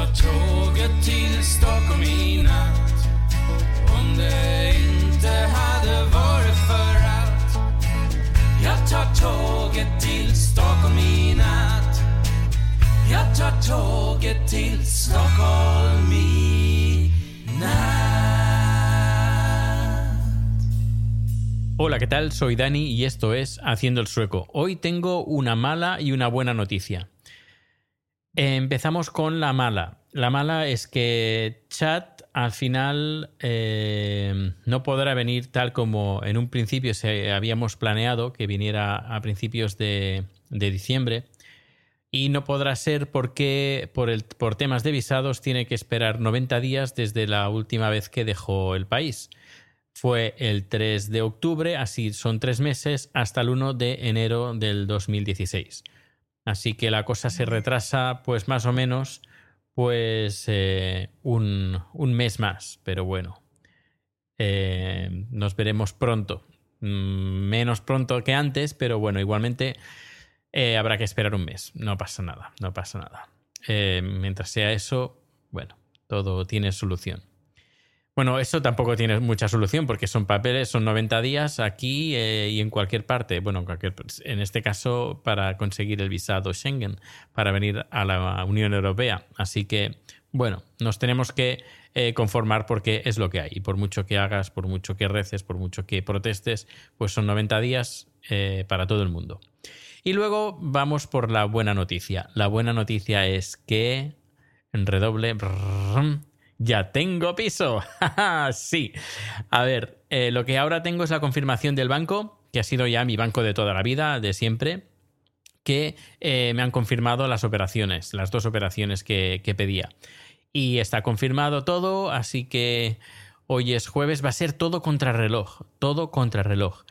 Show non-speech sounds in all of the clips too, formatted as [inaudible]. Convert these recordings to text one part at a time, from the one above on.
Tar tåget till Stockholm i natt Om det inte hade varit för att Jag tar tåget till Stockholm i natt Jag tar tåget till Stockholm i Hola, ¿qué tal? Soy Dani y esto es Haciendo el Sueco. Hoy tengo una mala y una buena noticia. Empezamos con la mala. La mala es que Chat al final eh, no podrá venir tal como en un principio habíamos planeado que viniera a principios de, de diciembre. Y no podrá ser porque por, el, por temas de visados tiene que esperar 90 días desde la última vez que dejó el país. Fue el 3 de octubre, así son tres meses, hasta el 1 de enero del 2016. Así que la cosa se retrasa, pues más o menos, pues eh, un, un, mes más. Pero bueno, eh, nos veremos pronto. Mm, menos pronto que antes, pero bueno, igualmente eh, habrá que esperar un mes. No pasa nada, no pasa nada. Mientras sea eso, bueno, todo tiene solución. Bueno, eso tampoco tiene mucha solución porque son papeles, son 90 días aquí eh, y en cualquier parte. Bueno, en, cualquier, en este caso para conseguir el visado Schengen, para venir a la Unión Europea. Así que, bueno, nos tenemos que eh, conformar porque es lo que hay. Y por mucho que hagas, por mucho que reces, por mucho que protestes, pues son 90 días eh, para todo el mundo. Y luego vamos por la buena noticia. La buena noticia es que, en redoble, ya tengo piso. [laughs] sí. A ver, eh, lo que ahora tengo es la confirmación del banco, que ha sido ya mi banco de toda la vida, de siempre, que eh, me han confirmado las operaciones, las dos operaciones que, que pedía. Y está confirmado todo, así que hoy es jueves, va a ser todo contrarreloj, todo contrarreloj.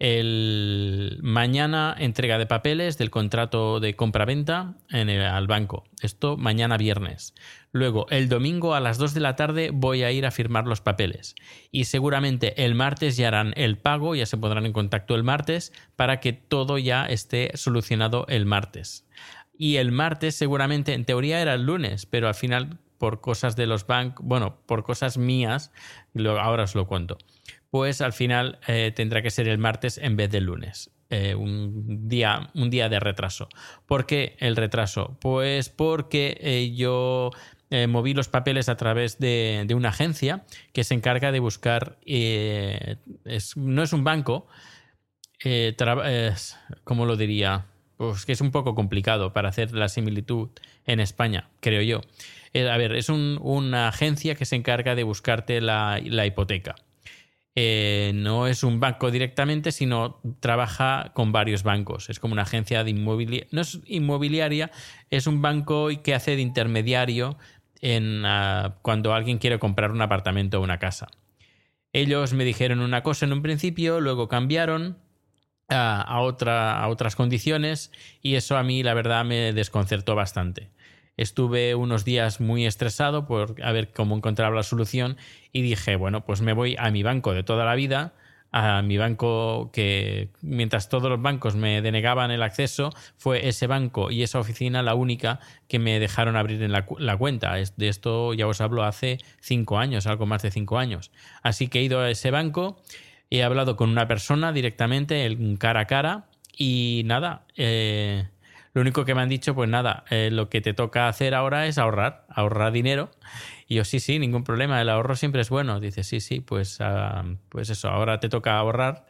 El mañana entrega de papeles del contrato de compra-venta al banco. Esto mañana viernes. Luego, el domingo a las 2 de la tarde voy a ir a firmar los papeles. Y seguramente el martes ya harán el pago, ya se pondrán en contacto el martes para que todo ya esté solucionado el martes. Y el martes seguramente, en teoría era el lunes, pero al final por cosas de los bancos, bueno, por cosas mías, ahora os lo cuento pues al final eh, tendrá que ser el martes en vez del lunes. Eh, un, día, un día de retraso. ¿Por qué el retraso? Pues porque eh, yo moví los papeles a través de, una agencia que se encarga de buscar, es, no es un banco, es, ¿cómo lo diría? Pues que es un poco complicado para hacer la similitud en España, creo yo. a ver, es un, una agencia que se encarga de buscarte la hipoteca. Eh, no es un banco directamente, sino trabaja con varios bancos. Es como una agencia de inmobiliaria. No es inmobiliaria, es un banco que hace de intermediario en, uh, cuando alguien quiere comprar un apartamento o una casa. Ellos me dijeron una cosa en un principio, luego cambiaron uh, a, a otras condiciones y eso a mí la verdad me desconcertó bastante. Estuve unos días muy estresado por a ver cómo encontraba la solución y dije, bueno, pues me voy a mi banco de toda la vida, a mi banco que mientras todos los bancos me denegaban el acceso, fue ese banco y esa oficina la única que me dejaron abrir en la, la cuenta. De esto ya os hablo hace cinco años, algo más de cinco años. Así que he ido a ese banco, he hablado con una persona directamente, en cara a cara, y nada, eh, Lo único que me han dicho, pues nada, eh, lo que te toca hacer ahora es ahorrar, ahorrar dinero. Y yo, sí, sí, ningún problema, el ahorro siempre es bueno. Dice, sí, sí, pues, ah, pues eso, ahora te toca ahorrar.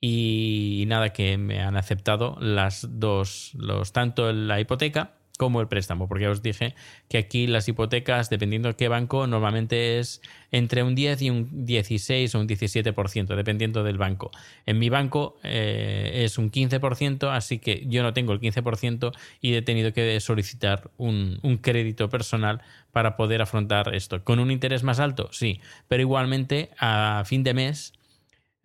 Y, nada, que me han aceptado las dos, los, tanto la hipoteca como el préstamo, porque ya os dije que aquí las hipotecas, dependiendo de qué banco, normalmente es entre un 10 y un 16 o un 17%, dependiendo del banco. En mi banco eh, es un 15%, así que yo no tengo el 15% y he tenido que solicitar un, un crédito personal para poder afrontar esto. ¿Con un interés más alto? Sí, pero igualmente a fin de mes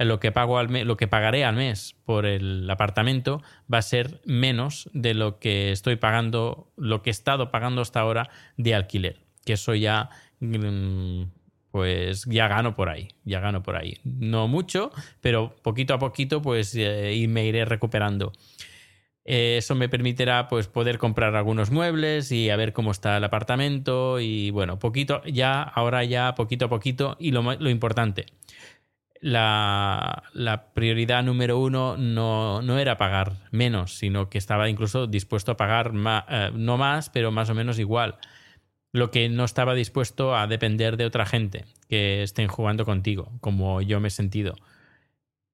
lo que, pago al lo que pagaré al mes por el apartamento va a ser menos de lo que estoy pagando, lo que he estado pagando hasta ahora de alquiler. Que eso ya, mm, pues ya gano por ahí, ya gano por ahí. No mucho, pero poquito a poquito, pues eh, me iré recuperando. Eh, eso me permitirá pues poder comprar algunos muebles y a ver cómo está el apartamento y bueno, poquito ya, ahora ya poquito a poquito y lo, lo importante, la, prioridad número uno no, era pagar menos, sino que estaba incluso dispuesto a pagar eh, no más, pero más o menos igual. Lo que no estaba dispuesto a depender de otra gente que estén jugando contigo, como yo me he sentido.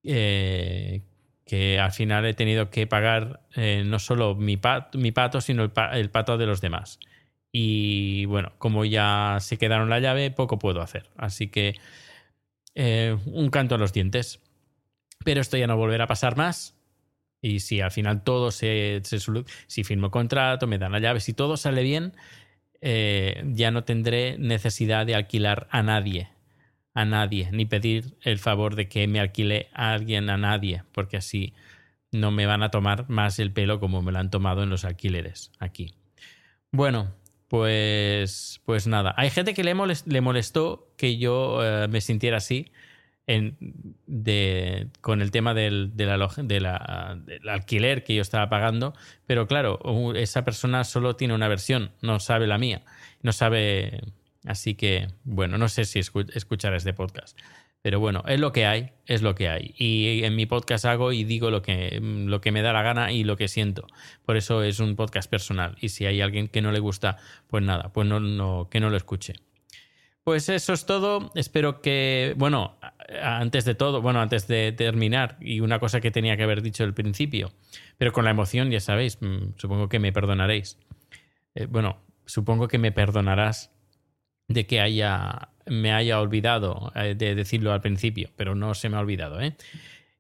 Eh, que al final he tenido que pagar eh, no solo mi, mi pato, sino el, el pato de los demás. Y bueno, como ya se quedaron la llave, poco puedo hacer. Así que eh, un canto a los dientes. Pero esto ya no volverá a pasar más. Y si al final todo se, se si firmo contrato, me dan la llave, si todo sale bien, eh, ya no tendré necesidad de alquilar a nadie, a nadie, ni pedir el favor de que me alquile a alguien a nadie, porque así no me van a tomar más el pelo como me lo han tomado en los alquileres aquí. Bueno, pues, pues nada, hay gente que le, le molestó que yo eh, me sintiera así de, con el tema del, de de del alquiler que yo estaba pagando, pero claro, esa persona solo tiene una versión, no sabe la mía, no sabe, así que bueno, no sé si escuchar este podcast. Pero bueno, es lo que hay, es lo que hay. Y en mi podcast hago y digo lo que, lo que me da la gana y lo que siento. Por eso es un podcast personal. Y si hay alguien que no le gusta, pues nada, pues no, no, que no lo escuche. Pues eso es todo. Espero que, bueno, antes de todo, bueno, antes de terminar, y una cosa que tenía que haber dicho al principio, pero con la emoción, ya sabéis, mm, supongo que me perdonaréis. Eh, bueno, supongo que me perdonarás de que haya me haya olvidado eh, de decirlo al principio, pero no se me ha olvidado, ¿eh?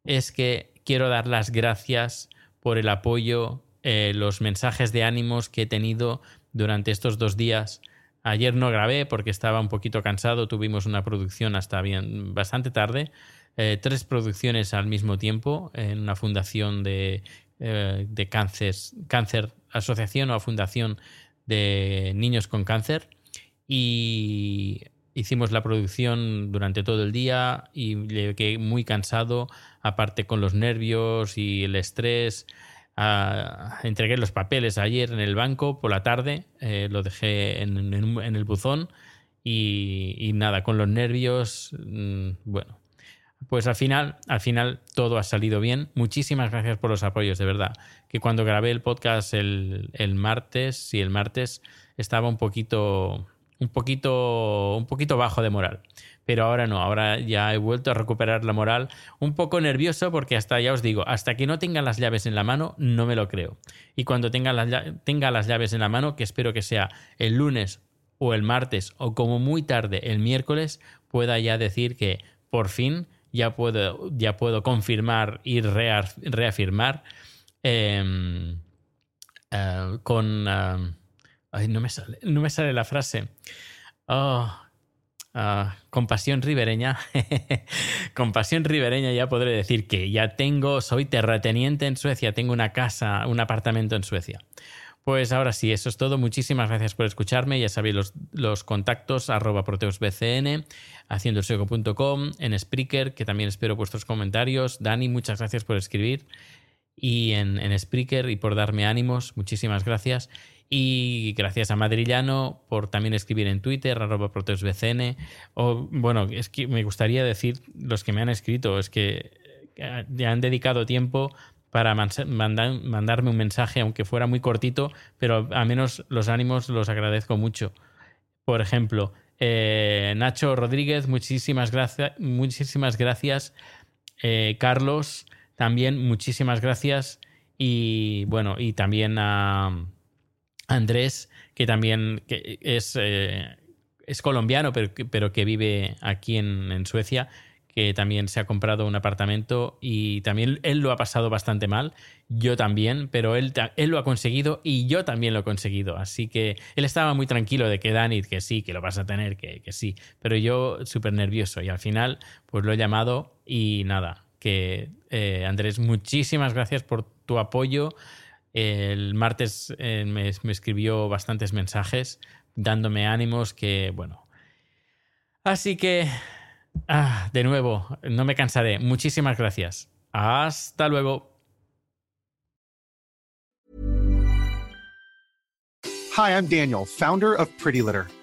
es que quiero dar las gracias por el apoyo, eh, los mensajes de ánimos que he tenido durante estos dos días. Ayer no grabé porque estaba un poquito cansado, tuvimos una producción hasta bien bastante tarde, tres producciones al mismo tiempo en una fundación de, de cáncer, cáncer, asociación o fundación de niños con cáncer y hicimos la producción durante todo el día y le quedé muy cansado, aparte con los nervios y el estrés. Ah, entregué los papeles ayer en el banco por la tarde, eh, lo dejé en, el buzón y, nada, con los nervios, mm, bueno, pues al final, al final todo ha salido bien. Muchísimas gracias por los apoyos, de verdad. Que cuando grabé el podcast el, el martes, sí, el martes estaba un poquito un poquito, un poquito bajo de moral. Pero ahora no, ahora ya he vuelto a recuperar la moral. Un poco nervioso porque hasta, ya os digo, hasta que no tenga las llaves en la mano, no me lo creo. Y cuando tenga las, tenga las llaves en la mano, que espero que sea el lunes o el martes o como muy tarde el miércoles, pueda ya decir que por fin ya puedo, ya puedo confirmar y reafirmar em, eh, con... Em, Ay, no me sale, no me sale la frase. Oh, ah, compasión ribereña. [laughs] compasión ribereña ya podré decir que ya tengo, soy terrateniente en Suecia, tengo una casa, un apartamento en Suecia. Pues ahora sí, eso es todo. Muchísimas gracias por escucharme. Ya sabéis los, los contactos arroba proteusbcn, haciendoelsueco.com, en Spreaker, que también espero vuestros comentarios. Dani, muchas gracias por escribir. Y en, en Spreaker y por darme ánimos. Muchísimas gracias. Y gracias a Madrillano por también escribir en Twitter, arroba proteusbcn. O, bueno, es que me gustaría decir, los que me han escrito, es que ya han dedicado tiempo para mandarme un mensaje, aunque fuera muy cortito, pero al menos los ánimos los agradezco mucho. Por ejemplo, eh, Nacho Rodríguez, muchísimas gracias. Muchísimas gracias. Eh, Carlos, también muchísimas gracias. Y bueno, y también a Andrés, que también es, eh, es colombiano, pero, pero, que vive aquí en, en Suecia que también se ha comprado un apartamento y también él lo ha pasado bastante mal, yo también, pero él, él lo ha conseguido y yo también lo he conseguido. Así que él estaba muy tranquilo de que Dani, que sí, que lo vas a tener, que, que sí, pero yo súper nervioso y al final pues lo he llamado y nada, que eh, Andrés, muchísimas gracias por tu apoyo. El martes eh, me, me escribió bastantes mensajes dándome ánimos que, bueno. Así que Ah, de nuevo, no me cansaré. Muchísimas gracias. Hasta luego. Hi, I'm Daniel, founder of Pretty Litter.